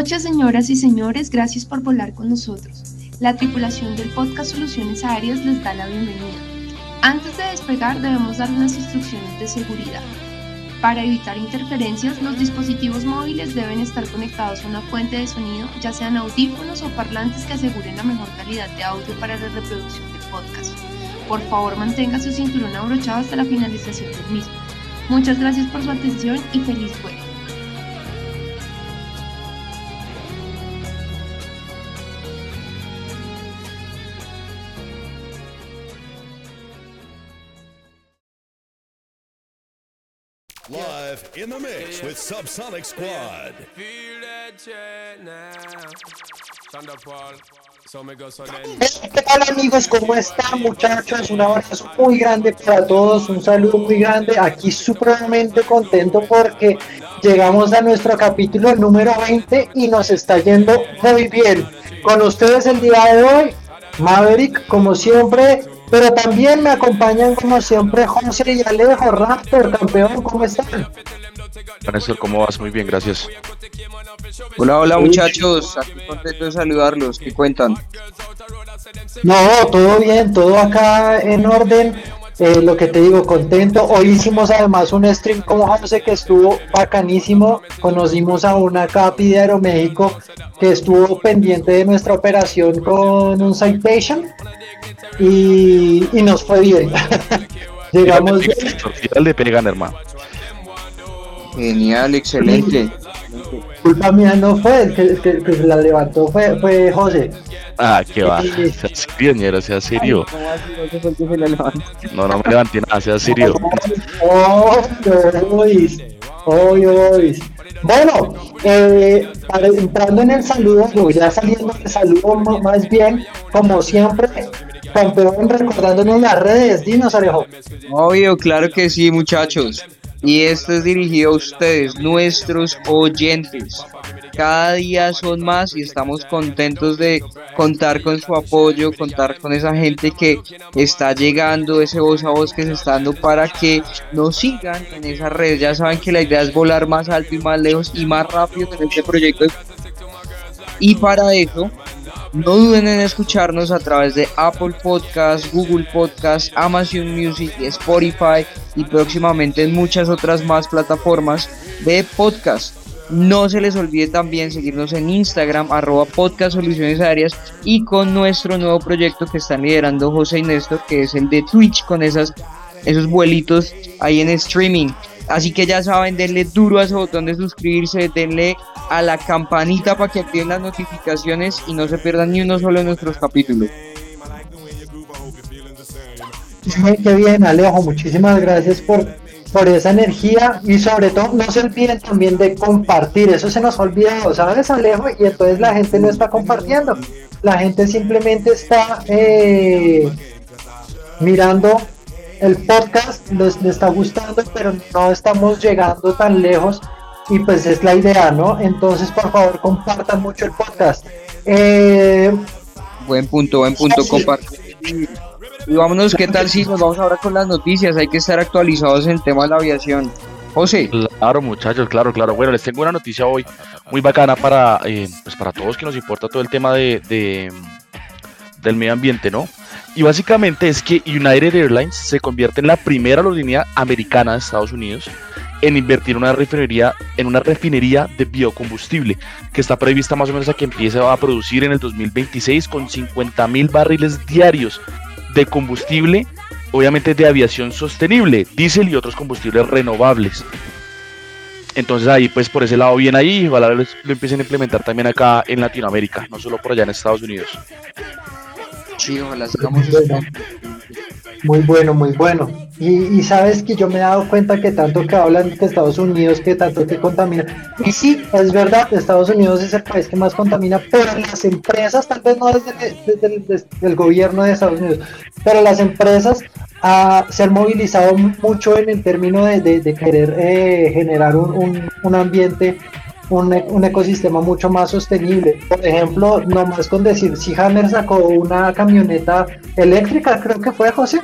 noches, señoras y señores. Gracias por volar con nosotros. La tripulación del podcast Soluciones Aéreas les da la bienvenida. Antes de despegar debemos dar unas instrucciones de seguridad. Para evitar interferencias, los dispositivos móviles deben estar conectados a una fuente de sonido, ya sean audífonos o parlantes que aseguren la mejor calidad de audio para la reproducción del podcast. Por favor, mantenga su cinturón abrochado hasta la finalización del mismo. Muchas gracias por su atención y feliz vuelo. In the mix with Subsonic Squad. ¿Qué tal amigos? ¿Cómo están muchachos? Un abrazo muy grande para todos, un saludo muy grande. Aquí supremamente contento porque llegamos a nuestro capítulo número 20 y nos está yendo muy bien. Con ustedes el día de hoy, Maverick, como siempre, pero también me acompañan como siempre José y Alejo, Raptor, campeón, ¿cómo están? Néstor, ¿cómo vas? Muy bien, gracias. Hola, hola muchachos, aquí contento de saludarlos, ¿qué cuentan? No, todo bien, todo acá en orden. Eh, lo que te digo, contento. Hoy hicimos además un stream con José que estuvo bacanísimo. Conocimos a una capi de Aeroméxico que estuvo pendiente de nuestra operación con un citation y, y nos fue bien. Llegamos bien. le pegan, hermano. Genial, excelente. Culpa mía no fue, el que, el que- el que se la levantó fue, fue José. Ah, qué va. Sea serio, ñero, sea serio. ¿No el? No, me levanté nada, sea serio. Oh, ois, oy, ois. Bueno, eh, entrando en el saludo, ya saliendo del saludo más bien, como siempre, campeón recordándonos las redes, dinos Alejo. Obvio, claro que sí muchachos. Y esto es dirigido a ustedes, nuestros oyentes. Cada día son más y estamos contentos de contar con su apoyo, contar con esa gente que está llegando, ese voz a voz que se está dando para que nos sigan en esas redes. Ya saben que la idea es volar más alto y más lejos y más rápido en este proyecto. Y para eso, no duden en escucharnos a través de Apple Podcasts, Google Podcasts, Amazon Music, Spotify y próximamente en muchas otras más plataformas de podcast. No se les olvide también seguirnos en Instagram, arroba podcast soluciones y con nuestro nuevo proyecto que están liderando José y Néstor, que es el de Twitch con esos vuelitos ahí en streaming. Así que ya saben, denle duro a ese botón de suscribirse, denle a la campanita para que activen las notificaciones y no se pierdan ni uno solo de nuestros capítulos. Ay, Qué bien, Alejo, muchísimas gracias por, por esa energía y sobre todo no se olviden también de compartir, eso se nos ha olvidado, ¿sabes, Alejo? Y entonces la gente no está compartiendo, la gente simplemente está eh, mirando el podcast, les, les está gustando, pero no estamos llegando tan lejos y pues es la idea, ¿no? Entonces, por favor, compartan mucho el podcast. Eh, Buen punto, buen punto, Sí. compartir. Y vámonos, ¿qué tal si nos vamos ahora con las noticias? Hay que estar actualizados en el tema de la aviación. José, Claro, muchachos, claro, claro. Bueno, les tengo una noticia hoy muy bacana para, eh, pues para todos que nos importa todo el tema de, de, del medio ambiente, ¿no? Y básicamente es que United Airlines se convierte en la primera aerolínea americana de Estados Unidos en invertir una refinería, en una refinería de biocombustible, que está prevista más o menos a que empiece a producir en el 2026 con 50 mil barriles diarios de combustible, obviamente de aviación sostenible, diésel y otros combustibles renovables. Entonces ahí pues por ese lado bien ahí, ojalá lo empiecen a implementar también acá en Latinoamérica, no solo por allá en Estados Unidos. Sí, ojalá sigamos Bueno, Muy bueno, muy bueno. Y, y sabes que yo me he dado cuenta que tanto que hablan de Estados Unidos, que tanto que contamina. Y sí, es verdad, Estados Unidos es el país que más contamina, pero las empresas, tal vez no desde, desde el desde el gobierno de Estados Unidos, pero las empresas ah, se han movilizado mucho en el término de, de- de querer eh, generar un, un- un ambiente un, un ecosistema mucho más sostenible. Por ejemplo, nomás con decir, si Hammer sacó una camioneta eléctrica, creo que fue José.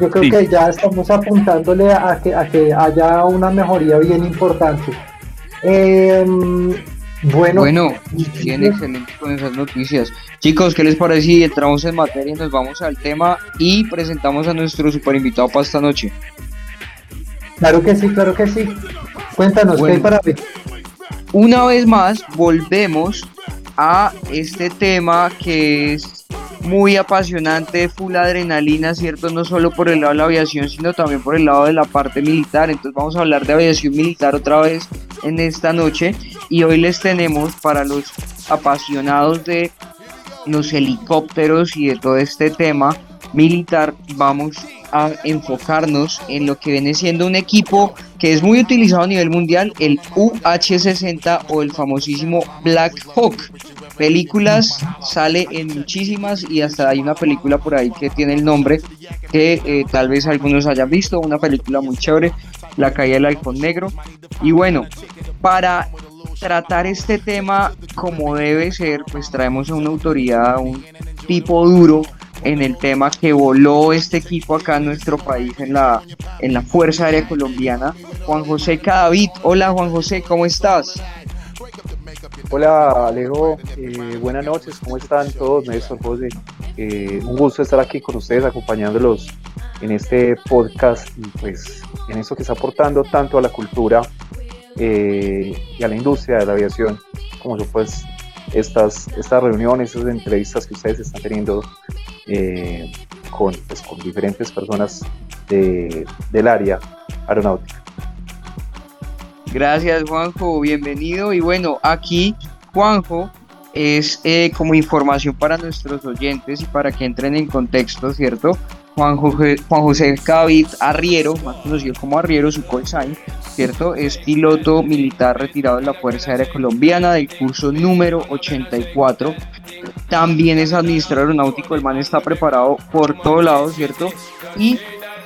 Yo creo Sí. que ya estamos apuntándole a que, a que haya una mejoría bien importante. Em, Bueno, Bueno, bien excelente con esas noticias. Chicos, ¿qué les parece si entramos en materia y nos vamos al tema y presentamos a nuestro super invitado para esta noche? claro que sí, claro que sí. Cuéntanos, ¿qué hay Bueno. para ver? Una vez más, volvemos a este tema que es muy apasionante, full adrenalina, ¿cierto? No solo por el lado de la aviación, sino también por el lado de la parte militar. Entonces vamos a hablar de aviación militar otra vez en esta noche y hoy les tenemos para los apasionados de los helicópteros y de todo este tema militar, vamos a enfocarnos en lo que viene siendo un equipo que es muy utilizado a nivel mundial, el UH-60 o el famosísimo Black Hawk. Películas sale en muchísimas y hasta hay una película por ahí que tiene el nombre que eh, tal vez algunos hayan visto, una película muy chévere, La caída del halcón negro. Y bueno, para tratar este tema como debe ser, pues traemos a una autoridad, a un tipo duro en el tema que voló este equipo acá en nuestro país, en la, en la Fuerza Aérea Colombiana, Juan José Cadavid. Hola Juan José, ¿cómo estás? Hola Alejo, eh, buenas noches, ¿cómo están todos? Néstor, José, Eh, un gusto estar aquí con ustedes acompañándolos en este podcast y pues en eso que está aportando tanto a la cultura eh, y a la industria de la aviación, como son pues estas, estas reuniones, estas entrevistas que ustedes están teniendo eh, con, pues, con diferentes personas de- del área aeronáutica. Gracias Juanjo, bienvenido. Y bueno, aquí Juanjo es eh, como información para nuestros oyentes y para que entren en contexto, ¿cierto? Juan José, Juan José Cadavid Arriero, más conocido como Arriero, su call sign, ¿cierto? Es piloto militar retirado de la Fuerza Aérea Colombiana del curso número 84. También es administrador aeronáutico, el man está preparado por todos lados, ¿cierto? Y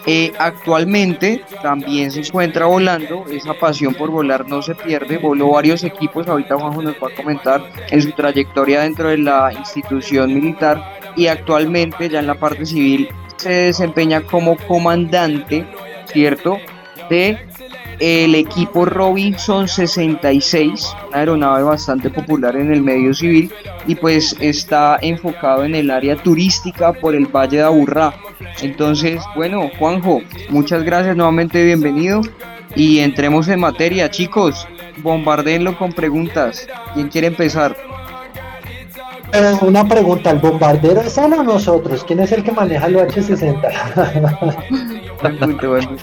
eh, actualmente también se encuentra volando, esa pasión por volar no se pierde, voló varios equipos, ahorita Juanjo nos va a comentar en su trayectoria dentro de la institución militar y actualmente ya en la parte civil se desempeña como comandante, ¿cierto? De el equipo Robinson 66, una aeronave bastante popular en el medio civil y pues está enfocado en el área turística por el Valle de Aburrá. Entonces, bueno, Juanjo, muchas gracias nuevamente, bienvenido y entremos en materia, chicos. Bombardeenlo con preguntas. ¿Quién quiere empezar? Pero una pregunta, ¿el bombardero es él o nosotros? ¿Quién es el que maneja el H-60? Buen punto, buen punto.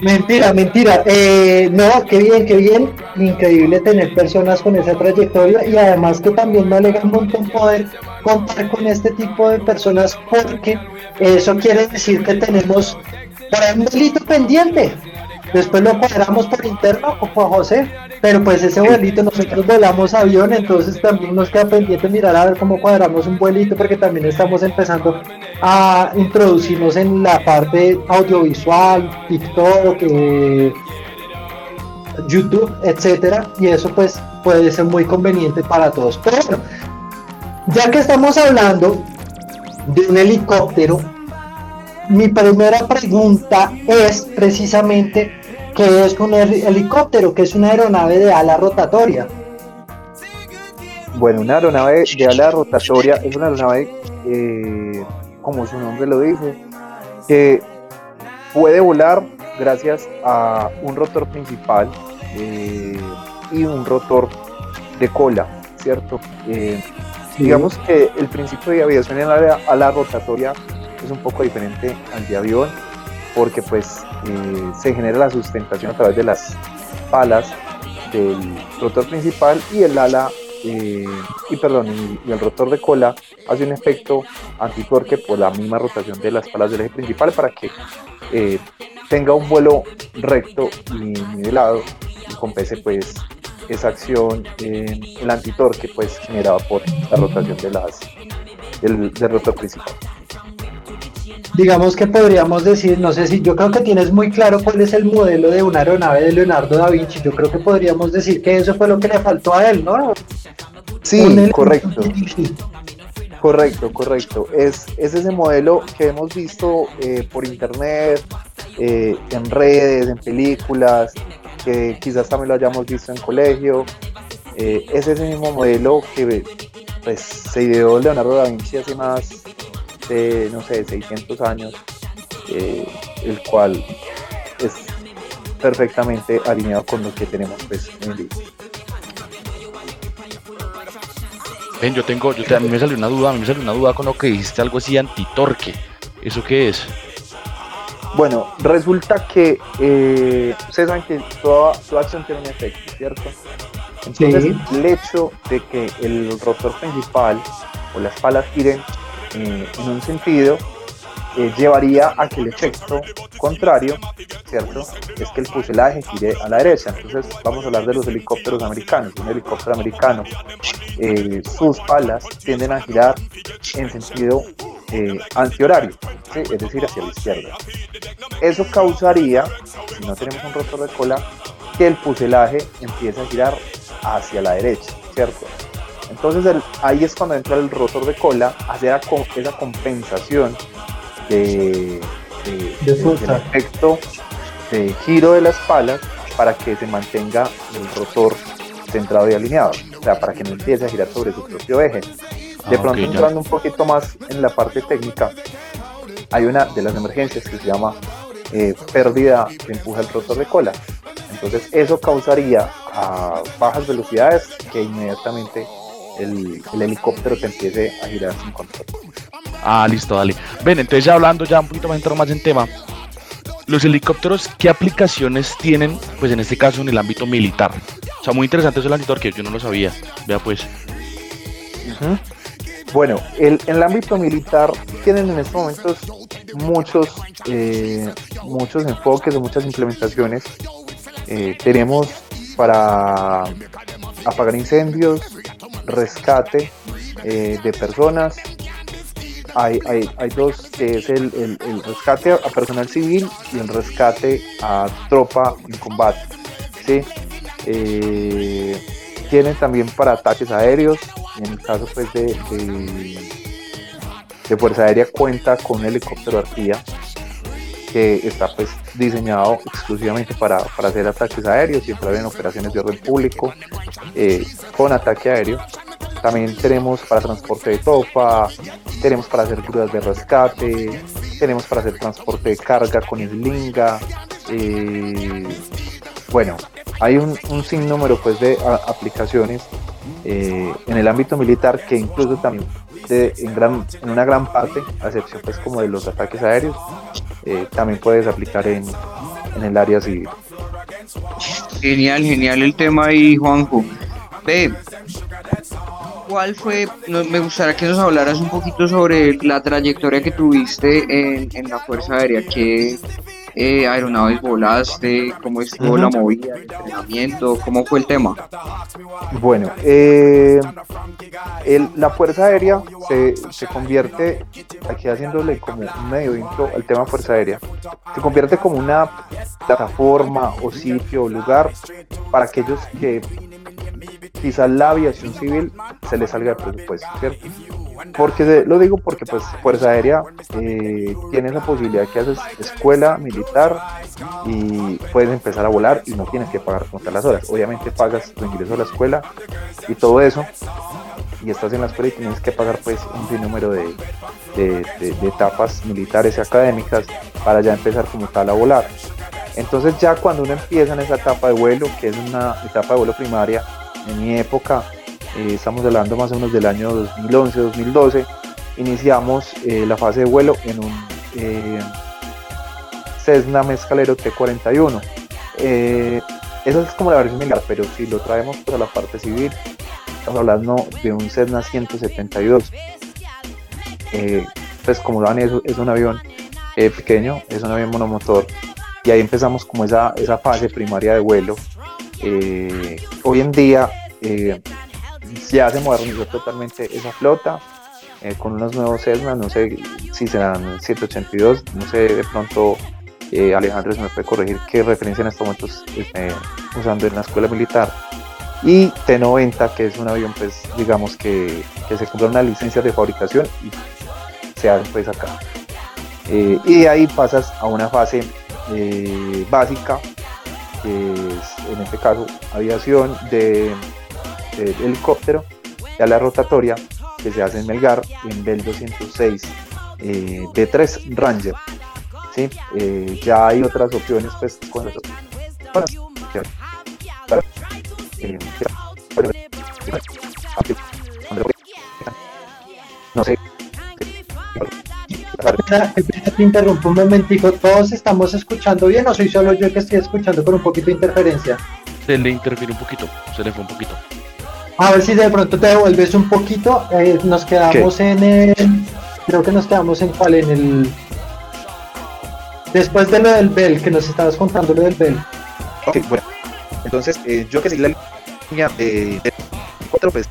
mentira, mentira. Eh, no, qué bien, qué bien. Increíble tener personas con esa trayectoria y además que también me alegra un montón poder contar con este tipo de personas porque eso quiere decir que tenemos por ahí un delito pendiente. Después lo cuadramos por interno Juan José, pero pues ese vuelito nosotros volamos avión, entonces también nos queda pendiente mirar a ver cómo cuadramos un vuelito porque también estamos empezando a introducirnos en la parte audiovisual, TikTok, eh, YouTube, etcétera, y eso pues puede ser muy conveniente para todos. Pero ya que estamos hablando de un helicóptero, mi primera pregunta es precisamente qué es un heli- helicóptero, que es una aeronave de ala rotatoria. Bueno, una aeronave de ala rotatoria es una aeronave, eh, como su nombre lo dice, que puede volar gracias a un rotor principal eh, y un rotor de cola, ¿cierto? Eh, Digamos que el principio de aviación en la ala rotatoria es un poco diferente al de avión porque pues eh, se genera la sustentación a través de las palas del rotor principal y el ala eh, y perdón y, el rotor de cola hace un efecto antitorque por la misma rotación de las palas del eje principal para que eh, tenga un vuelo recto y nivelado y compense pues esa acción el antitorque pues generado por la rotación de las del rotor principal Digamos que podríamos decir, no sé si yo creo que tienes muy claro cuál es el modelo de una aeronave de Leonardo da Vinci. Yo creo que podríamos decir que eso fue lo que le faltó a él, ¿no? sí correcto. Correcto, correcto. Es, es ese modelo que hemos visto eh, por internet, eh, en redes, en películas, que quizás también lo hayamos visto en colegio. Eh, es ese mismo modelo que pues, se ideó Leonardo da Vinci hace más de, no sé, 600 años, eh, el cual es perfectamente alineado con lo que tenemos pues, en el día. Ven, yo tengo, yo te- a mí me salió una duda, a mí me salió una duda con lo que dijiste, algo así antitorque. ¿Eso qué es? Bueno, resulta que eh, ustedes saben que toda, toda acción tiene un efecto, ¿cierto? Entonces, Sí. el hecho de que el rotor principal o las palas giren en un sentido eh, llevaría a que el efecto contrario, ¿cierto? Es que el fuselaje gire a la derecha. Entonces, vamos a hablar de los helicópteros americanos. Un helicóptero americano, eh, sus palas tienden a girar en sentido eh, antihorario, es decir, hacia la izquierda. Eso causaría, si no tenemos un rotor de cola, que el fuselaje empiece a girar hacia la derecha, ¿cierto? Entonces el- ahí es cuando entra el rotor de cola, hacer esa com- esa compensación de, de- De del efecto de giro de las palas para que se mantenga el rotor centrado y alineado, o sea, para que no empiece a girar sobre su propio eje. De Ah, pronto entrando un poquito más en la parte técnica, hay una de las emergencias que se llama eh, pérdida de empuje al rotor de cola. Entonces eso causaría a bajas velocidades que inmediatamente el, el helicóptero te empiece a girar sin control. Ah, listo, dale. Ven, entonces ya hablando ya un poquito más entrando más en tema. Los helicópteros, ¿qué aplicaciones tienen, pues en este caso en el ámbito militar? O sea, muy interesante eso del antitorque, yo no lo sabía. Vea pues. Bueno, el- en el ámbito militar tienen en estos momentos muchos, eh, muchos enfoques o muchas implementaciones. Eh, tenemos para apagar incendios, rescate eh, de personas. Hay, hay, hay dos, que es el, el- rescate a personal civil y el rescate a tropa en combate. ¿sí? Eh, tienen también para ataques aéreos, en el caso pues de, de, de Fuerza Aérea cuenta con un helicóptero artilla que está pues diseñado exclusivamente para, para hacer ataques aéreos y entrar en operaciones de orden público eh, con ataque aéreo. También tenemos para transporte de tropa, tenemos para hacer grúas de rescate, tenemos para hacer transporte de carga con islinga. eh, bueno, hay un, un sinnúmero pues de aplicaciones eh, en el ámbito militar que incluso también en una gran parte, a excepción pues como de los ataques aéreos, eh, también puedes aplicar en, en el área civil. Genial, genial el tema ahí, Juanjo. Ve, ¿cuál fue? no, me gustaría que nos hablaras un poquito sobre la trayectoria que tuviste en, en la Fuerza Aérea. ¿Qué eh, aeronaves volaste? ¿Cómo estuvo Ujú. la movida, el entrenamiento? ¿Cómo fue el tema? Bueno, eh, el- la Fuerza Aérea se, se convierte, aquí haciéndole como un medio intro al tema Fuerza Aérea, se convierte como una plataforma o sitio o lugar para aquellos que quizás la aviación civil se les salga de presupuesto, ¿cierto? Porque lo digo porque pues Fuerza Aérea eh, tiene la posibilidad que haces escuela militar y puedes empezar a volar y no tienes que pagar contra las horas. Obviamente pagas tu ingreso a la escuela y todo eso y estás en la escuela y tienes que pagar pues un sinnúmero de, de, de- de etapas militares y académicas para ya empezar como tal a volar. Entonces ya cuando uno empieza en esa etapa de vuelo, que es una etapa de vuelo primaria, en mi época, eh, estamos hablando más o menos del año 2011-2012, iniciamos eh, la fase de vuelo en un eh, Cessna Mescalero T41. Eh, esa es como la versión militar, pero si lo traemos para la parte civil, estamos hablando de un Cessna 172. Eh, pues como saben, es, es un avión pequeño, es un avión monomotor, y ahí empezamos como esa, esa fase primaria de vuelo. Eh, hoy en día eh, ya se modernizó totalmente esa flota eh, con unos nuevos Cessna, no sé si serán 182, no sé de pronto eh, Alejandro se me puede corregir qué referencia en estos momentos eh, usando en la escuela militar. Y T90, que es un avión, pues digamos que, que se compra una licencia de fabricación y se hace pues acá. Y de ahí pasas a una fase básica, es en este caso aviación de helicóptero, ya la rotatoria que se hace en Melgar en Bell 206 eh, B3 Ranger. ¿sí? Eh, ya hay otras opciones pues con eh, no sé te interrumpo un momentico. ¿Todos estamos escuchando bien o soy solo yo que estoy escuchando con un poquito de interferencia? Se le interfiere un poquito, se le fue un poquito. A ver si de pronto te devuelves un poquito. Eh, nos quedamos en el. Creo que nos quedamos en cuál, en el. Después de lo del Bell, que nos estabas contando lo del Bell. Ok, bueno. Entonces, eh, yo que seguí la línea de 4, pues,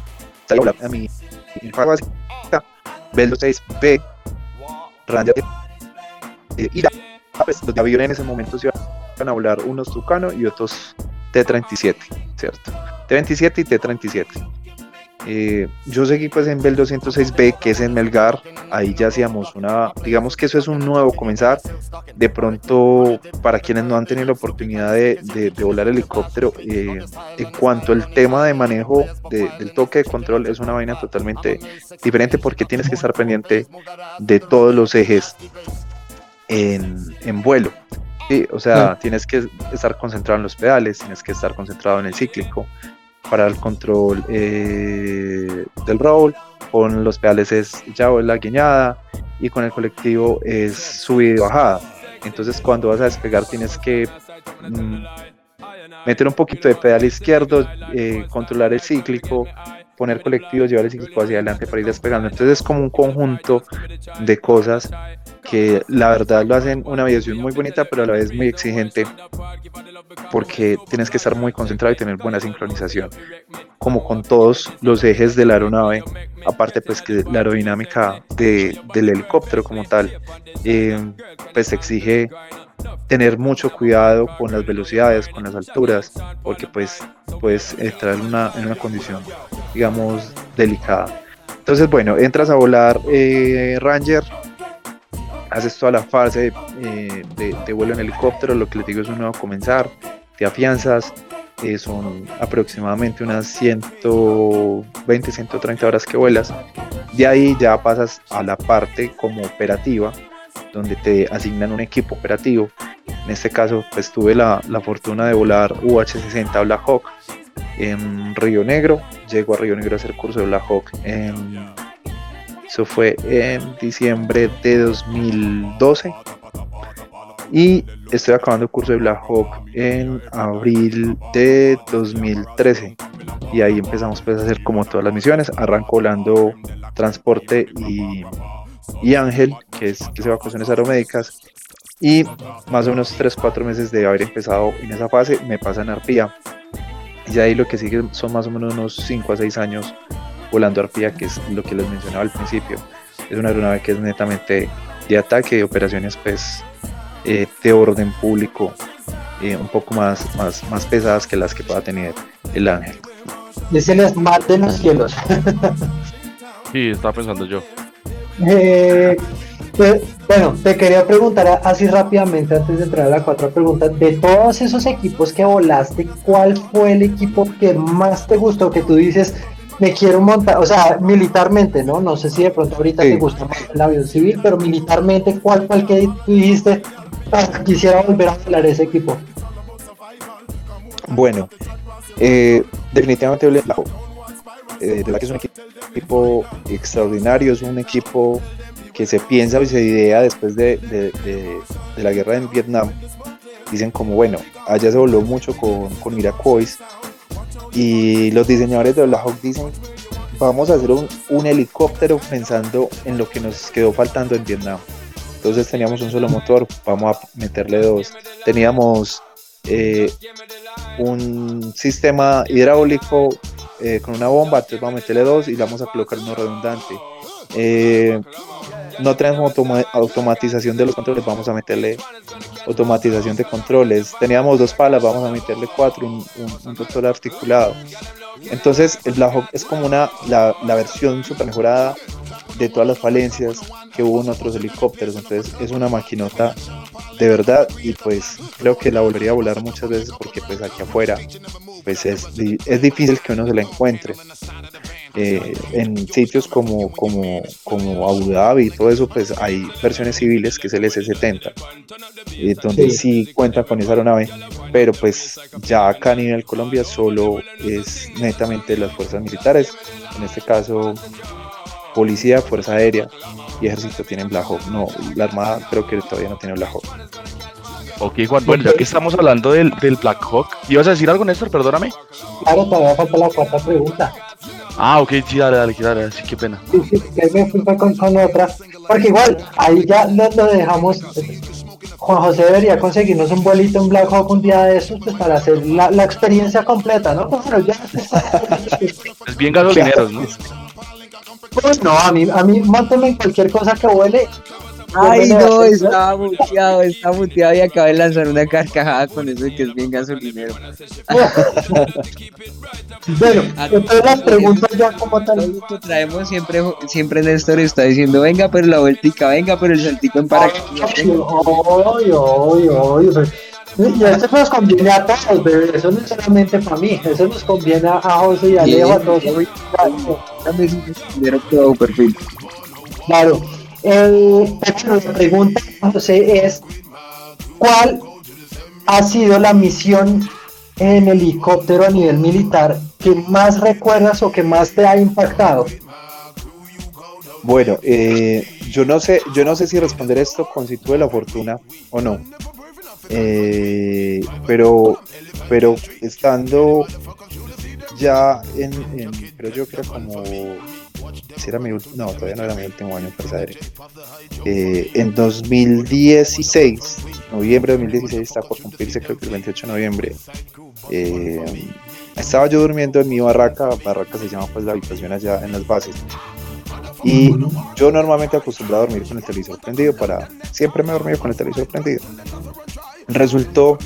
salió a mi, mi básica, Bell 26B, Eh, y pues, los aviones en ese momento se iban a volar unos Tucano y otros T-37, ¿cierto? T-27 y T-37. Eh, yo seguí pues en Bell 206B, que es en Melgar, ahí ya hacíamos una, digamos que eso es un nuevo comenzar, de pronto para quienes no han tenido la oportunidad de, de, volar helicóptero, eh, en cuanto al tema de manejo del toque de control es una vaina totalmente diferente porque tienes que estar pendiente de todos los ejes en, en vuelo. Sí, o sea, tienes que estar concentrado en los pedales, tienes que estar concentrado en el cíclico, para el control eh, del roll, con los pedales es ya o la guiñada y con el colectivo es subida y bajada. Entonces cuando vas a despegar tienes que mm, meter un poquito de pedal izquierdo, eh, controlar el cíclico, poner colectivo, llevar el cíclico hacia adelante para ir despegando. Entonces es como un conjunto de cosas que la verdad lo hacen una aviación muy bonita, pero a la vez muy exigente, porque tienes que estar muy concentrado y tener buena sincronización, como con todos los ejes de la aeronave, aparte pues que la aerodinámica de, del helicóptero como tal, eh, pues exige tener mucho cuidado con las velocidades, con las alturas, porque pues puedes entrar en una, en una condición, digamos, delicada. Entonces, bueno, entras a volar eh, Ranger, haces toda la fase eh, de, vuelo en helicóptero, lo que les digo es un nuevo comenzar, te afianzas, eh, son aproximadamente unas 120, 130 horas que vuelas, de ahí ya pasas a la parte como operativa, donde te asignan un equipo operativo, en este caso pues tuve la, la fortuna de volar UH-60 Black Hawk en Río Negro, llego a Río Negro a hacer curso de Black Hawk en eso fue en diciembre de 2012. Y estoy acabando el curso de Black Hawk en abril de 2013. Y ahí empezamos pues, a hacer como todas las misiones. Arranco volando transporte y, y Ángel, que es que se evacuaciones aeromédicas. Y más o menos 3-4 meses de haber empezado en esa fase, me pasan Arpía. Y ahí lo que sigue son más o menos unos 5 a 6 años volando arpía, que es lo que les mencionaba al principio. Es una aeronave que es netamente de ataque, de operaciones pues eh, de orden público, eh, un poco más, más, más pesadas que las que pueda tener el Ángel. Es el Smart de los cielos. sí, estaba pensando yo. Eh, pues, bueno, te quería preguntar así rápidamente antes de entrar a la cuatro preguntas. De todos esos equipos que volaste, ¿cuál fue el equipo que más te gustó? Que tú dices, me quiero montar, o sea, militarmente, ¿no? No sé si de pronto ahorita te gusta más el avión civil, pero militarmente, ¿cuál fue el que tú dijiste? Ah, quisiera volver a hablar ese equipo. Bueno, eh, definitivamente el eh, de verdad que es un equipo extraordinario, es un equipo que se piensa y se idea después de, de, la guerra en Vietnam. Dicen como, bueno, allá se voló mucho con, con Miracois, y los diseñadores de Black Hawk dicen, vamos a hacer un, helicóptero pensando en lo que nos quedó faltando en Vietnam. Entonces teníamos un solo motor, vamos a meterle dos. Teníamos eh, un sistema hidráulico eh, con una bomba, entonces vamos a meterle dos y le vamos a colocar uno redundante. Eh, no tenemos automatización de los controles, vamos a meterle automatización de controles. Teníamos dos palas, vamos a meterle cuatro, un, un, articulado. Entonces el es como una, la, la versión super mejorada de todas las falencias que hubo en otros helicópteros. Entonces es una maquinota de verdad y pues creo que la volvería a volar muchas veces porque pues aquí afuera pues es, es difícil que uno se la encuentre Eh, en sitios como, como, como Abu Dhabi y todo eso pues hay versiones civiles que es el S-70 eh, donde Sí. sí. cuenta con esa aeronave pero pues ya acá a nivel Colombia solo es netamente las fuerzas militares en este caso policía, fuerza aérea y ejército tienen Black Hawk. No, la armada creo que todavía no tiene Black Hawk. Ok, Juan, bueno, ya que estamos hablando del, del Black Hawk, ¿ibas a decir algo, Néstor? Perdóname. Claro, todavía falta la cuarta pregunta. Ah, ok, sí, dale, dale, dale, dale, sí, qué pena. Sí, sí, que ahí me fui con, con otra. Porque igual, ahí ya lo, lo dejamos. Juan José debería conseguirnos un vuelito en Black Hawk un día de esos pues, para hacer la, la experiencia completa, ¿no? Pero ya. Es bien gasolineros, ¿no? Pues no, a mí, a mí, en cualquier cosa que huele. Ay, no, estaba muteado, estaba muteado y acabé de lanzar una carcajada con eso de que es bien gasolinero. Bueno, entonces las preguntas ya como tal. traemos siempre, siempre Néstor está diciendo, venga, pero la vueltica, venga, pero el saltico en paracaídas, Y esto nos conviene a todos, bebé. Eso no es solamente para mí. Eso nos conviene a José y a Leo, a todos. Bajo perfil. Claro. Eh, pero la pregunta, José, es: ¿cuál ha sido la misión en helicóptero a nivel militar que más recuerdas o que más te ha impactado? Bueno, eh, yo no sé, yo no sé si responder esto con si tuve la fortuna o no. Eh, pero, pero estando ya en, en creo yo era como si era mi no, todavía no era mi último año en Aérea. Eh, en 2016, noviembre de 2016, está por cumplirse creo que el 28 de noviembre. eh, estaba yo durmiendo en mi barraca, barraca se llama pues la habitación allá en las bases. Y yo normalmente acostumbrado a dormir con el televisor prendido para. Siempre me he dormido con el televisor prendido. Resultó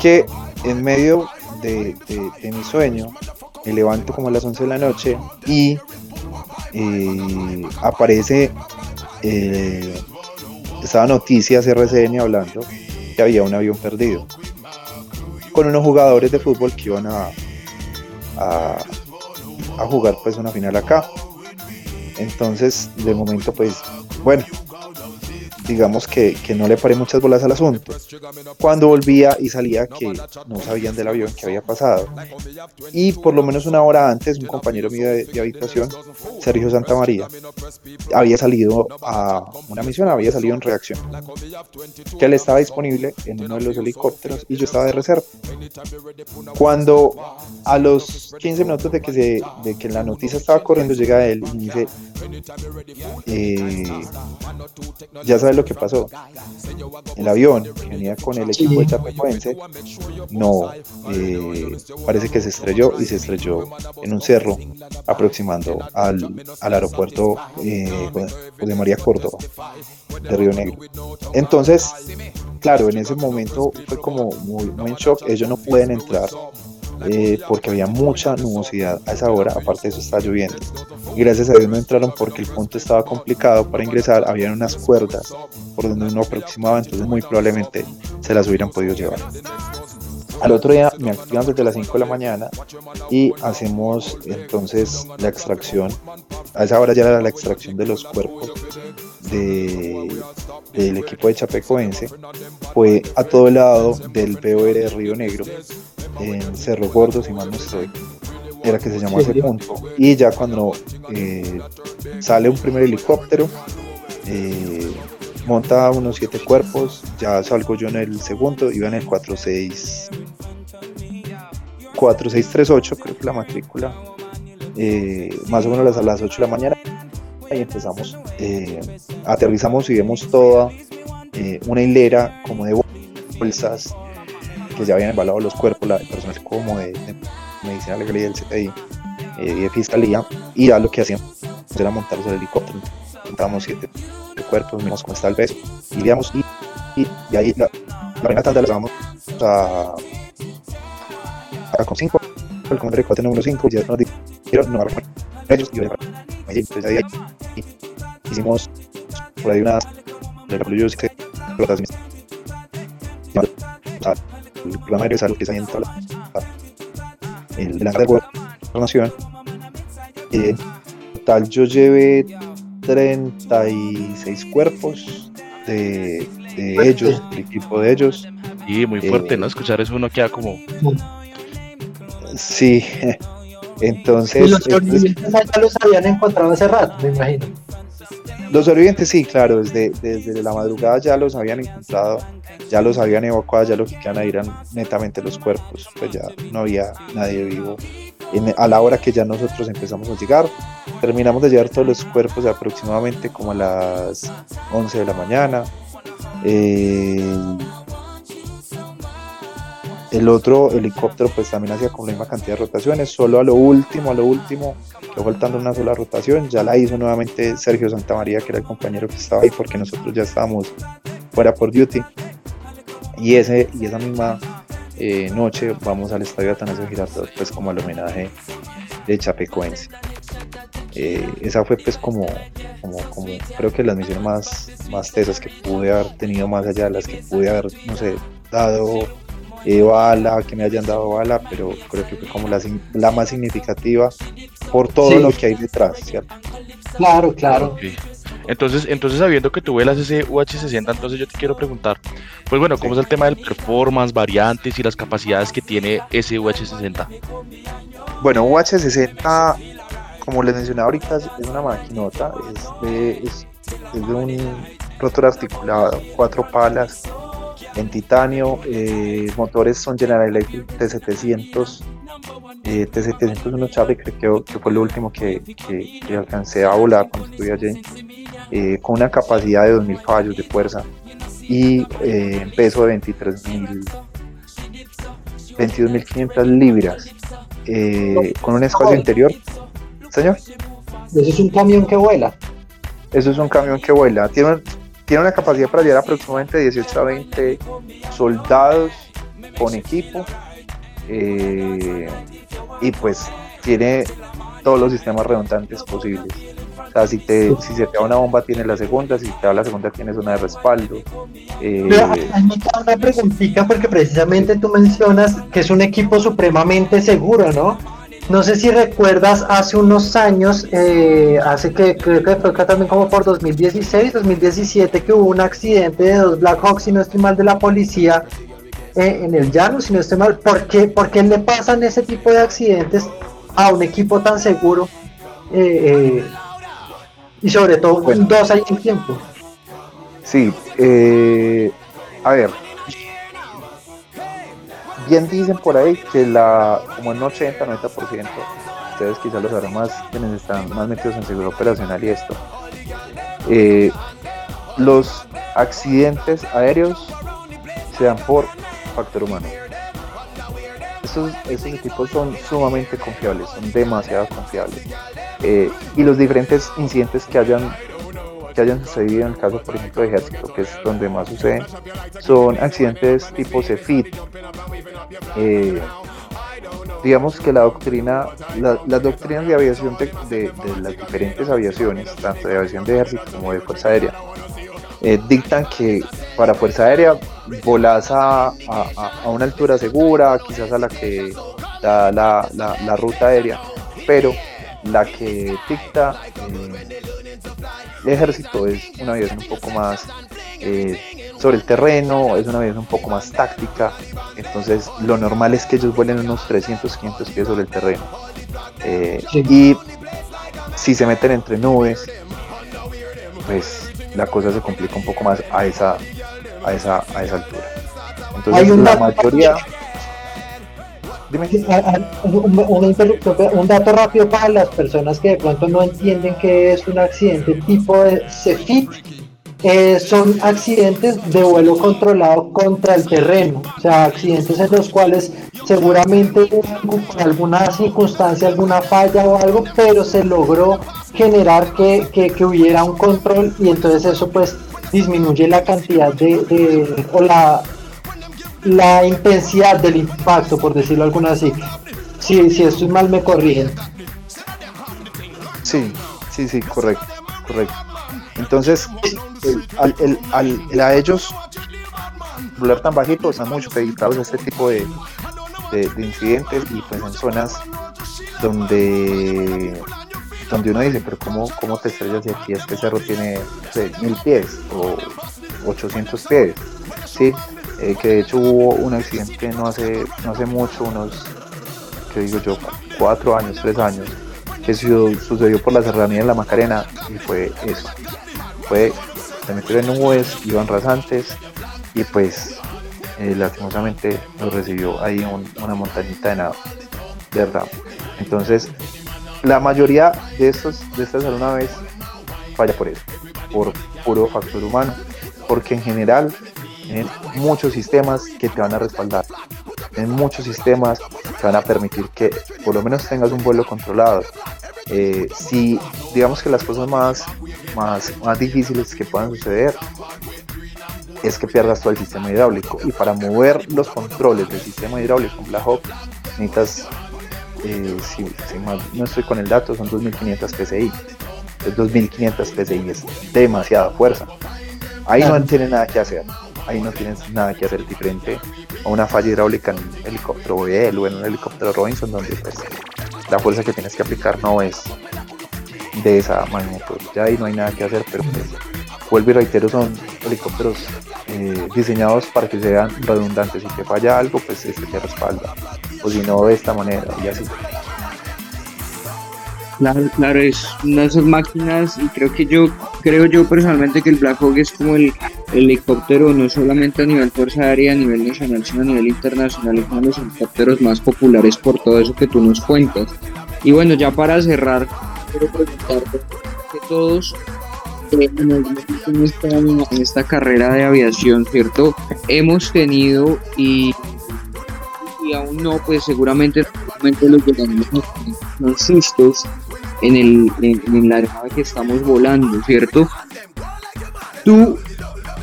que en medio de, de- mi sueño me levanto como a las 11 de la noche y eh, aparece. eh, estaba Noticias RCN hablando que había un avión perdido con unos jugadores de fútbol que iban a, a jugar pues una final acá. Entonces, de momento, pues, bueno, digamos que, que no le paré muchas bolas al asunto. Cuando volvía y salía que no sabían del avión que había pasado. Y por lo menos una hora antes, un compañero mío de, habitación, Sergio Santamaría, había salido a una misión, había salido en reacción. Que él estaba disponible en uno de los helicópteros y yo estaba de reserva. Cuando a los 15 minutos de que, se, de que la noticia estaba corriendo, llega él y dice, eh, ya sabes lo que pasó. El avión que venía con el equipo de Chapecoense, no, eh, parece que se estrelló y se estrelló en un cerro aproximando al, al aeropuerto eh, de María Córdoba, de Río Negro. Entonces, claro, en ese momento fue como muy, muy en shock, ellos no pueden entrar eh, porque había mucha nubosidad a esa hora, aparte de eso estaba lloviendo. Gracias a Dios no entraron porque el punto estaba complicado para ingresar, habían unas cuerdas por donde uno aproximaba, entonces muy probablemente se las hubieran podido llevar. Al otro día me activan desde las 5 de la mañana y hacemos entonces la extracción. A esa hora ya era la extracción de los cuerpos de, del equipo de Chapecoense. Fue a todo lado del POR de Río Negro, en Cerro Gordo, si mal no estoy. Era que se llamó ese punto. Y ya cuando eh, sale un primer helicóptero, eh, monta unos siete cuerpos, ya salgo yo en el segundo, iba en el 46 4638, creo que la matrícula, eh, más o menos a las 8 de la mañana, y empezamos, eh, aterrizamos y vemos toda eh, una hilera como de bolsas que ya habían embalado los cuerpos, la personal como de, medicina legal y del CTI eh, y de fiscalía, y ya lo que hacían era montarlos al helicóptero, montábamos siete cuerpos, vimos cómo está el peso, y veíamos, y, y, y ahí la, la primera tanda la vamos a, con 5, el comandante de número 5, ya nos dijeron, no, ellos, y hicimos por ahí unas, de la que explotaciones el programa de salud que está en toda el de la gobernación. Eh, total, yo llevé 36 cuerpos de, de ellos, del equipo de ellos. Y muy fuerte, Eh, ¿no? Escuchar eso uno queda como. Sí, entonces Y los es- sobrevivientes ya los habían encontrado hace rato, me imagino. los sobrevivientes sí, claro, desde, desde la madrugada ya los habían encontrado, ya los habían evacuado, ya lo que quedan ahí eran netamente los cuerpos, pues ya no había nadie vivo. En- a la hora que ya nosotros empezamos a llegar, terminamos de llevar todos los cuerpos aproximadamente como a las 11 de la mañana. Eh, el otro helicóptero pues también hacía con la misma cantidad de rotaciones, solo a lo último, a lo último, quedó faltando una sola rotación, ya la hizo nuevamente Sergio Santamaría, que era el compañero que estaba ahí, porque nosotros ya estábamos fuera por duty. Y, ese, y esa misma eh, noche vamos al estadio Atanasio Girardot, pues como al homenaje de Chapecoense. Eh, esa fue pues como, como, como creo que las misiones más, más tesas que pude haber tenido más allá de las que pude haber, no sé, dado eh, bala, que me hayan dado bala, pero creo que fue como la, la más significativa por todo Sí. lo que hay detrás, ¿cierto? Claro, claro. Ok. Entonces, entonces sabiendo que tú vuelas ese UH60, entonces yo te quiero preguntar, pues bueno, ¿cómo Sí. es el tema del performance, variantes y las capacidades que tiene ese UH60? Bueno, UH60, como les mencionaba ahorita, es es una maquinota, es de, es, es de un rotor articulado, cuatro palas en titanio, eh, motores son General Electric T700, eh, T701 Charlie, creo que, que fue lo último que, que- que alcancé a volar cuando estuve allí, eh, con una capacidad de 2000 caballos de fuerza y eh, peso de 23.000 22.500 libras con un espacio interior. Señor, Eso es un camión que vuela. eso es un camión que vuela. Tiene, un- tiene una capacidad para llevar aproximadamente 18 a 20 soldados con equipo. eh, y pues tiene todos los sistemas redundantes posibles. O sea, si, te, si se te da una bomba, tiene la segunda. Si te da la segunda, tienes una de respaldo. eh, una preguntita porque precisamente tú mencionas que es un equipo supremamente seguro, ¿no? No sé si recuerdas hace unos años, eh, hace que creo que fue también como por 2016, 2017, que hubo un accidente de dos Black Hawks, si no estoy mal, de la policía eh, en el llano, si no estoy mal. ¿Por qué, por qué le pasan ese tipo de accidentes a un equipo tan seguro? Eh, y sobre todo Bueno. dos al mismo tiempo. Sí, eh, a ver. Bien dicen por ahí que la, como en 80-90%, ustedes quizás lo sabrán más, quienes están más metidos en seguro operacional y esto, eh, los accidentes aéreos se dan por factor humano. Estos, estos equipos son sumamente confiables, son demasiado confiables. Eh, y los diferentes incidentes que hayan que hayan sucedido en el caso, por ejemplo, de ejército, que es donde más sucede, son accidentes tipo CEFIT. Eh, digamos que la doctrina, la- las doctrinas de aviación de, las diferentes aviaciones, tanto de aviación de ejército como de fuerza aérea, eh, dictan que para fuerza aérea volás a, a- a- a una altura segura, quizás a la que da la, la- la ruta aérea, pero la que dicta eh, el ejército es una aviación un poco más eh, sobre el terreno, es una aviación un poco más táctica, entonces lo normal es que ellos vuelen unos 300, 500 pies sobre el terreno. Eh, Sí. Y si se meten entre nubes, pues la cosa se complica un poco más a esa, a esa, a esa altura. Entonces la mayoría... Un dato rápido para las personas que de pronto no entienden qué es un accidente tipo de CEFIT. eh, son accidentes de vuelo controlado contra el terreno, o sea, accidentes en los cuales seguramente por alguna circunstancia, alguna falla o algo, pero se logró generar que, que- que hubiera un control y entonces eso pues disminuye la cantidad de, de- o la, la intensidad del impacto, por decirlo alguna así. Si, si estoy mal, me corrigen. Sí, sí, sí, correcto, correcto. Entonces, el- al, el- al- a ellos volar tan bajito están mucho dedicados a este tipo de, de, de incidentes y pues en zonas donde donde uno dice, pero ¿cómo, cómo te estrellas si aquí este cerro tiene no mil pies o 800 pies? Sí, eh, que de hecho hubo un accidente no hace, no hace mucho, unos, que digo yo, cuatro años, tres años, que su- sucedió por la serranía de la Macarena y fue eso. Fue, se metieron en nubes, iban rasantes y pues eh, lastimosamente lo recibió ahí un- una montañita de nada, de verdad. Entonces, la mayoría de estos de estas aeronaves falla por eso, por puro factor humano, porque en general tienen muchos sistemas que te van a respaldar, tienen muchos sistemas que van a permitir que por lo menos tengas un vuelo controlado. Eh, si digamos que las cosas más, más, más difíciles que puedan suceder es que pierdas todo el sistema hidráulico y para mover los controles del sistema hidráulico en Black Hawk necesitas eh, si, no estoy con el dato, son 2.500 PSI. Es 2.500 PSI, es demasiada fuerza. Ahí no tienes nada que hacer. Ahí no tienes nada que hacer diferente a una falla hidráulica en un helicóptero Bell o en un helicóptero Robinson, donde pues, la fuerza que tienes que aplicar no es de esa magnitud. Ya ahí no hay nada que hacer, pero pues, vuelvo y reitero, son helicópteros eh, diseñados para que sean redundantes. Si te falla algo, pues este te respalda. O si no, de esta manera, y así. Claro, claro, es una de esas máquinas y creo que yo, creo yo personalmente que el Black Hawk es como el, el helicóptero no solamente a nivel fuerza aérea, a nivel nacional, sino a nivel internacional, es uno de los helicópteros más populares por todo eso que tú nos cuentas. Y bueno, ya para cerrar, quiero preguntarte que todos en esta, carrera de aviación, ¿cierto? Hemos tenido y y aún no, pues seguramente momento los llegaremos a sustos en, el, en, la aeronave que estamos volando, ¿cierto? Tú,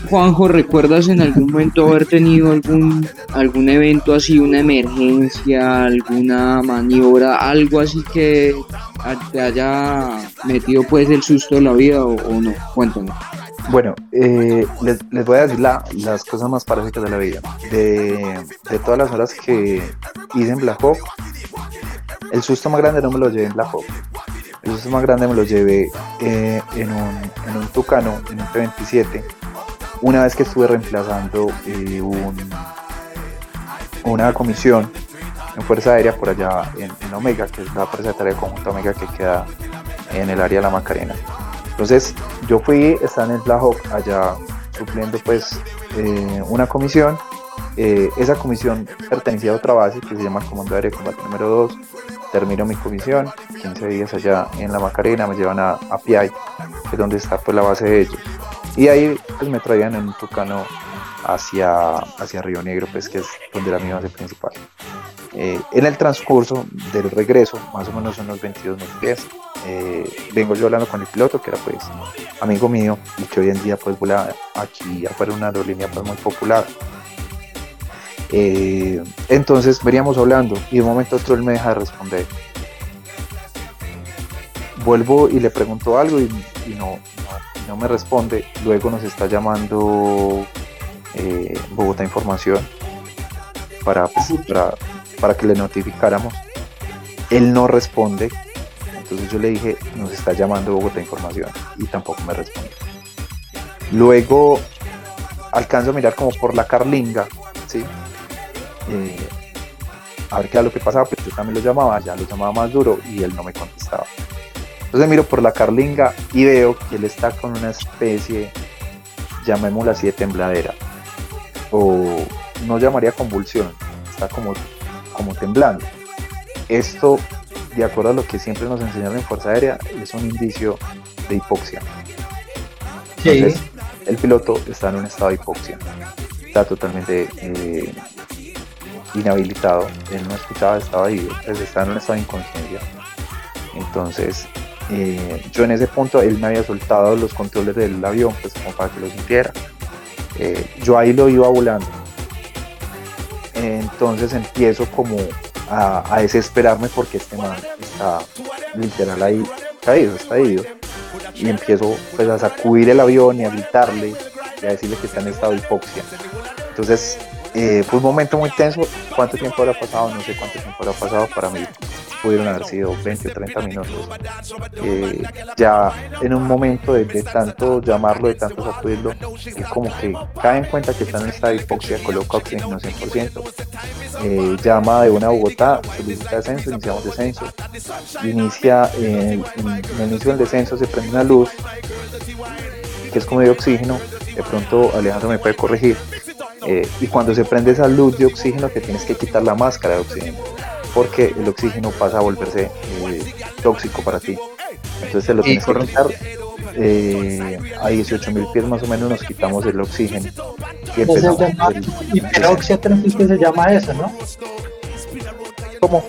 Juanjo, ¿recuerdas en algún momento haber tenido algún, algún evento así, una emergencia, alguna maniobra, algo así que te haya metido pues el susto de la vida o, o no? Cuéntame. Bueno, eh, les, les voy a decir la- las cosas más paradójicas de la vida. De, de todas las horas que hice en Black Hawk, el susto más grande no me lo llevé en Black Hawk. Susto más grande me lo llevé eh, en, un, en un Tucano, en un T-27, una vez que estuve reemplazando eh, un, una comisión en Fuerza Aérea por allá en, Omega, que es la Fuerza de Tarea Omega que queda en el área de la Macarena. Entonces yo fui, estaba en el Black allá supliendo pues eh, una comisión. Esa comisión pertenecía a otra base que se llama Comando Aéreo Combate número 2. Termino mi comisión, 15 días allá en la Macarena, me llevan a, a Piay, que es donde está pues la base de ellos. Y ahí pues me traían en un tucano hacia, hacia Río Negro, pues que es donde era mi base principal. Eh, en el transcurso del regreso, más o menos unos 22 mil pies, vengo yo hablando con el piloto, que era pues amigo mío, y que hoy en día pues vuela aquí afuera una aerolínea pues muy popular. Eh, entonces veníamos hablando y de un momento a otro él me deja de responder. Vuelvo y le pregunto algo y, y no, no, no me responde. Luego nos está llamando eh, Bogotá Información para, pues, para, para que le notificáramos. Él no responde. Entonces yo le dije, nos está llamando Bogotá Información y tampoco me responde. Luego alcanzo a mirar como por la carlinga, ¿sí? Eh, a ver qué era lo que pasaba, pues yo también lo llamaba, ya lo llamaba más duro y él no me contestaba. Entonces miro por la carlinga y veo que él está con una especie, llamémosla así, de tembladera. O no llamaría convulsión, está como, como temblando. Esto, de acuerdo a lo que siempre nos enseñaron en Fuerza Aérea, es un indicio de hipoxia. Sí. Entonces, el piloto está en un estado de hipoxia. Está totalmente eh, inhabilitado. Él no escuchaba, estaba ahí, pues está en un estado de inconsciencia. Entonces, eh, yo en ese punto, él me había soltado los controles del avión, pues como para que lo sintiera. Eh, yo ahí lo iba volando. Entonces empiezo como a, a desesperarme porque este man está literal ahí caído, está ido. Y empiezo pues a sacudir el avión y a gritarle y a decirle que está en estado de hipoxia. Entonces, eh, fue un momento muy tenso. ¿Cuánto tiempo habrá pasado? No sé cuánto tiempo habrá pasado. Para mí pudieron haber sido 20 o 30 minutos. Eh, ya en un momento de, tanto llamarlo, de tanto sacudirlo, es como que cae en cuenta que está en esta hipoxia, coloca oxígeno 100%, eh, llama de una Bogotá, solicita descenso, iniciamos descenso, inicia en, el inicio del descenso se prende una luz que es como de oxígeno, de pronto Alejandro me puede corregir, eh, y cuando se prende esa luz de oxígeno te tienes que quitar la máscara de oxígeno porque el oxígeno pasa a volverse eh, tóxico para ti. Entonces se lo tienes que quitar. Eh, a 18.000 pies más o menos nos quitamos el oxígeno. Y hiperoxia que se llama eso, ¿no? ¿Cómo?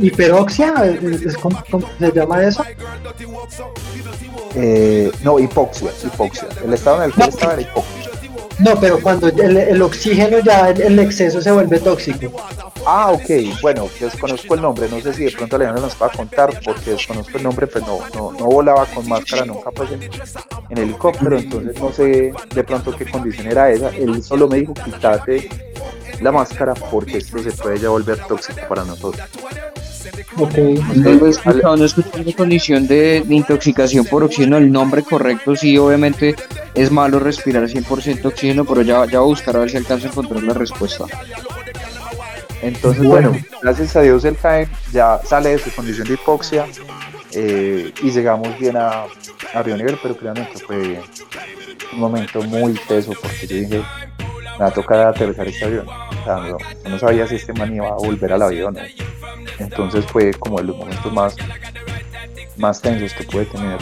¿Hiperoxia? ¿Cómo, se llama eso? Eh, no, hipoxia, hipoxia. El estado en el que estaba era hipoxia. No, pero cuando el, oxígeno ya el, exceso se vuelve tóxico. Ah, ok, bueno, desconozco el nombre, no sé si de pronto Alejandro nos va a contar, porque desconozco el nombre, pues no, no, no volaba con máscara nunca pues en, helicóptero, entonces no sé de pronto qué condición era esa, él solo me dijo quítate la máscara porque esto se puede ya volver tóxico para nosotros. Ok. No escuchado, no condición de, intoxicación por oxígeno, el nombre correcto, sí, obviamente es malo respirar 100% oxígeno, pero ya, ya voy a buscar a ver si alcanzo a encontrar la respuesta. Entonces, bueno, gracias a Dios el CAE ya sale de su condición de hipoxia eh, y llegamos bien a, a Río Nivel, pero claramente fue un momento muy teso porque yo dije, me va a tocar aterrizar este avión. O sea, no, sabía si este man iba a volver al avión. Entonces fue como de los momentos más, más tensos que pude tener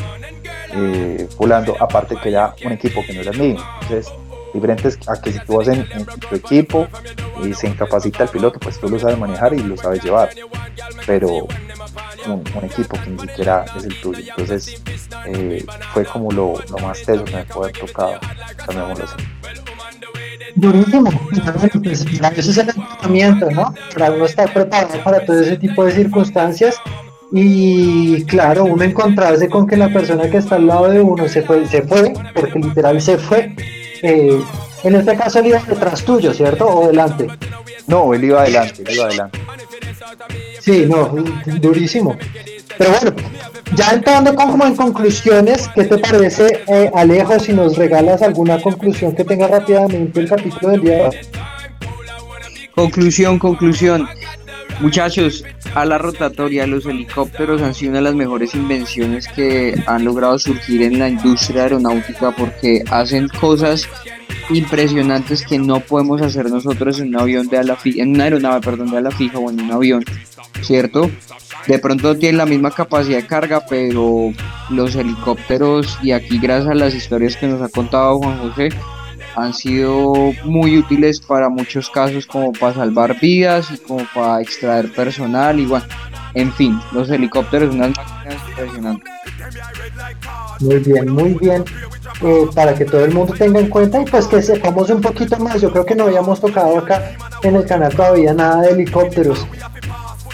eh, volando, aparte que era un equipo que no era mío. Entonces, diferentes a que si tú vas en, tu equipo y se incapacita el piloto, pues tú lo sabes manejar y lo sabes llevar, pero un, equipo que ni siquiera es el tuyo, entonces eh, fue como lo, más teso que me pudo haber tocado, llamémoslo así. Durísimo, pues, eso es el entrenamiento, ¿no? Para uno estar preparado para todo ese tipo de circunstancias y claro, uno encontrarse con que la persona que está al lado de uno se fue, se fue, porque literal se fue, eh, en este caso él iba detrás tuyo, ¿cierto? ¿O delante? No, él iba adelante, él iba adelante. Sí, no, durísimo. Pero bueno, ya entrando como en conclusiones, ¿qué te parece, eh, Alejo, si nos regalas alguna conclusión que tenga rápidamente el capítulo del día? Conclusión, conclusión. Muchachos, a la rotatoria, los helicópteros han sido una de las mejores invenciones que han logrado surgir en la industria aeronáutica porque hacen cosas impresionantes que no podemos hacer nosotros en un avión de ala fija, en una aeronave, perdón, de fija o en un avión, ¿cierto? De pronto tienen la misma capacidad de carga, pero los helicópteros, y aquí gracias a las historias que nos ha contado Juan José, han sido muy útiles para muchos casos como para salvar vidas y como para extraer personal y bueno, en fin, los helicópteros unas máquinas impresionantes. Muy bien, muy bien. Eh, para que todo el mundo tenga en cuenta y pues que sepamos un poquito más. Yo creo que no habíamos tocado acá en el canal todavía nada de helicópteros.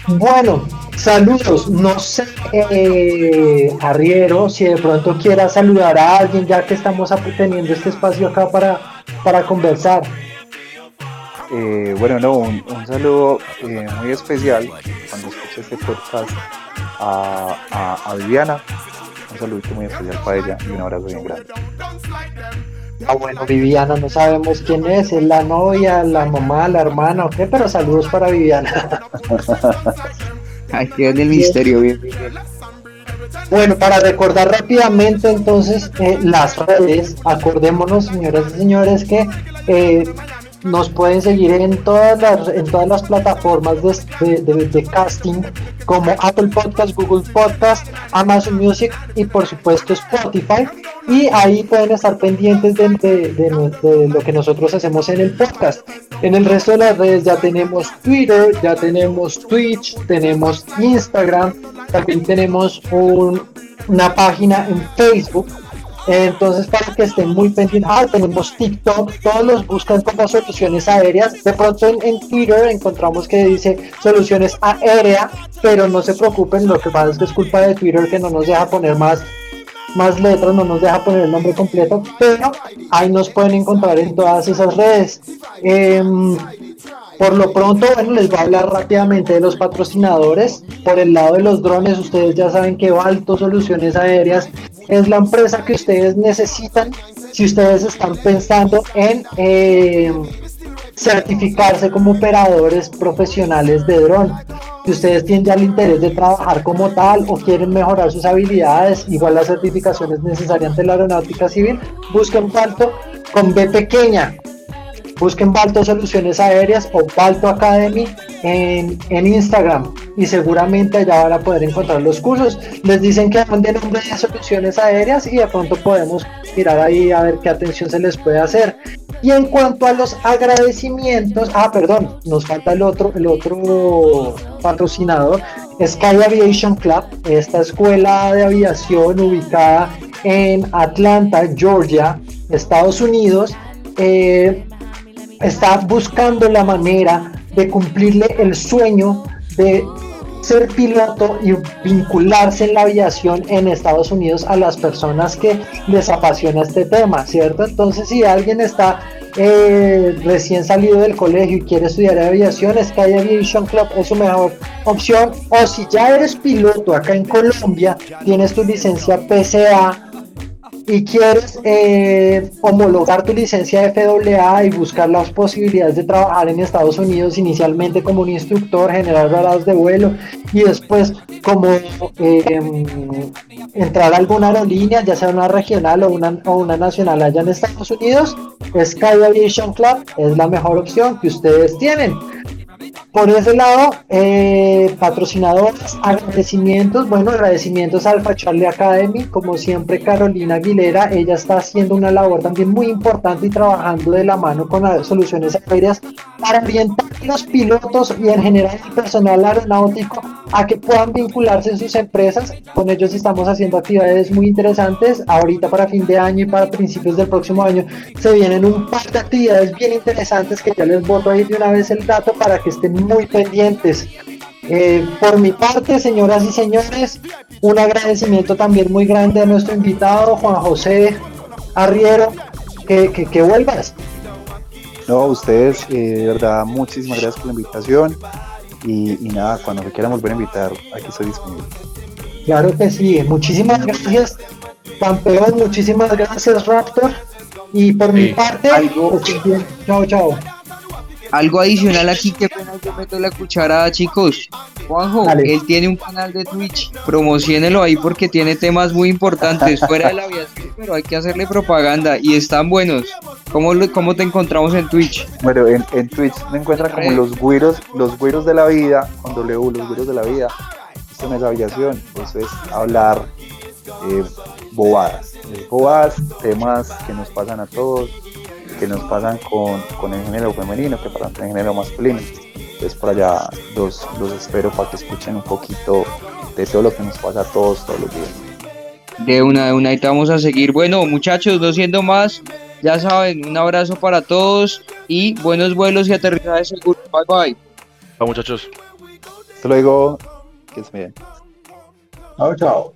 Bueno, saludos. No sé, eh, Arriero, si de pronto quiera saludar a alguien ya que estamos teniendo este espacio acá para, para conversar. Eh, bueno, no, un, saludo eh, muy especial cuando escuché este podcast a, a, Viviana. Un saludito muy especial para ella y un abrazo bien grande. Ah, bueno, Viviana, no sabemos quién es, es la novia, la mamá, la hermana, ok, pero saludos para Viviana. Ay, qué el misterio, bien, Bueno, para recordar rápidamente entonces eh, las redes, acordémonos, señoras y señores, que eh, nos pueden seguir en todas las, en todas las plataformas de, de, casting como Apple Podcast, Google Podcast, Amazon Music y por supuesto Spotify. Y ahí pueden estar pendientes de, lo que nosotros hacemos en el podcast. En el resto de las redes ya tenemos Twitter, ya tenemos Twitch, tenemos Instagram, también tenemos una página en Facebook entonces, para que estén muy pendientes, ah, tenemos TikTok, todos los buscan como soluciones aéreas. De pronto en, Twitter encontramos que dice soluciones aéreas, pero no se preocupen, lo que pasa es que es culpa de Twitter que no nos deja poner más más letras, no nos deja poner el nombre completo, pero ahí nos pueden encontrar en todas esas redes. Em, por lo pronto, bueno, les voy a hablar rápidamente de los patrocinadores. Por el lado de los drones, ustedes ya saben que Balto Soluciones Aéreas es la empresa que ustedes necesitan si ustedes están pensando en em, certificarse como operadores profesionales de dron. Si ustedes tienen el interés de trabajar como tal o quieren mejorar sus habilidades, igual la certificación es necesaria ante la aeronáutica civil, busquen Balto con B pequeña. Busquen Balto Soluciones Aéreas o Balto Academy en, en, Instagram y seguramente allá van a poder encontrar los cursos. Les dicen que van de nombre de soluciones aéreas y de pronto podemos mirar ahí a ver qué atención se les puede hacer. Y en cuanto a los agradecimientos, ah, perdón, nos falta el otro, el otro patrocinador, Sky Aviation Club, esta escuela de aviación ubicada en Atlanta, Georgia, Estados Unidos, eh, está buscando la manera de cumplirle el sueño de ser piloto y vincularse en la aviación en Estados Unidos a las personas que les apasiona este tema, ¿cierto? Entonces, si alguien está eh, recién salido del colegio y quiere estudiar aviación, Sky Aviation Club es su mejor opción. O si ya eres piloto acá en Colombia, tienes tu licencia PCA y quieres eh, homologar tu licencia FAA y buscar las posibilidades de trabajar en Estados Unidos inicialmente como un instructor, generar grados de vuelo y después como eh, entrar a alguna aerolínea, ya sea una regional o una, o una nacional allá en Estados Unidos, Sky Aviation Club es la mejor opción que ustedes tienen. Por ese lado, eh, patrocinadores, agradecimientos, bueno, agradecimientos a Alpha Charlie Academy, como siempre Carolina Aguilera, ella está haciendo una labor también muy importante y trabajando de la mano con las soluciones aéreas para orientar a los pilotos y en general el personal aeronáutico a que puedan vincularse en sus empresas. Con ellos estamos haciendo actividades muy interesantes. Ahorita para fin de año y para principios del próximo año se vienen un par de actividades bien interesantes que ya les voto ahí de una vez el dato para que estén muy pendientes. Eh, por mi parte, señoras y señores, un agradecimiento también muy grande a nuestro invitado, Juan José Arriero, que, que, vuelvas. No, ustedes, eh, de verdad, muchísimas gracias por la invitación. Y, nada, cuando me quieran volver a invitar, aquí estoy disponible. Claro que sí, muchísimas gracias, campeón, muchísimas gracias, Raptor. Y por mi parte, algo, pues, chao, chao. Algo adicional aquí que apenas yo meto la cucharada, chicos. Juanjo, él tiene un canal de Twitch, promocionelo ahí porque tiene temas muy importantes fuera de la aviación, pero hay que hacerle propaganda y están buenos. ¿Cómo, cómo te encontramos en Twitch? Bueno, en, en Twitch me encuentran como los güiros, los güiros de la vida, con W, los güiros de la vida. Esto no es aviación, eso es hablar eh, bobadas. Bobadas, temas que nos pasan a todos, que nos pasan con, con el género femenino, que pasan con el género masculino. Entonces por allá los, los espero para que escuchen un poquito de todo lo que nos pasa a todos todos los días. De una, de una, y te vamos a seguir. Bueno, muchachos, no siendo más, ya saben, un abrazo para todos y buenos vuelos y aterrizajes seguros. Bye bye. Chao, muchachos. Hasta luego. Que se bien. Chao, chao.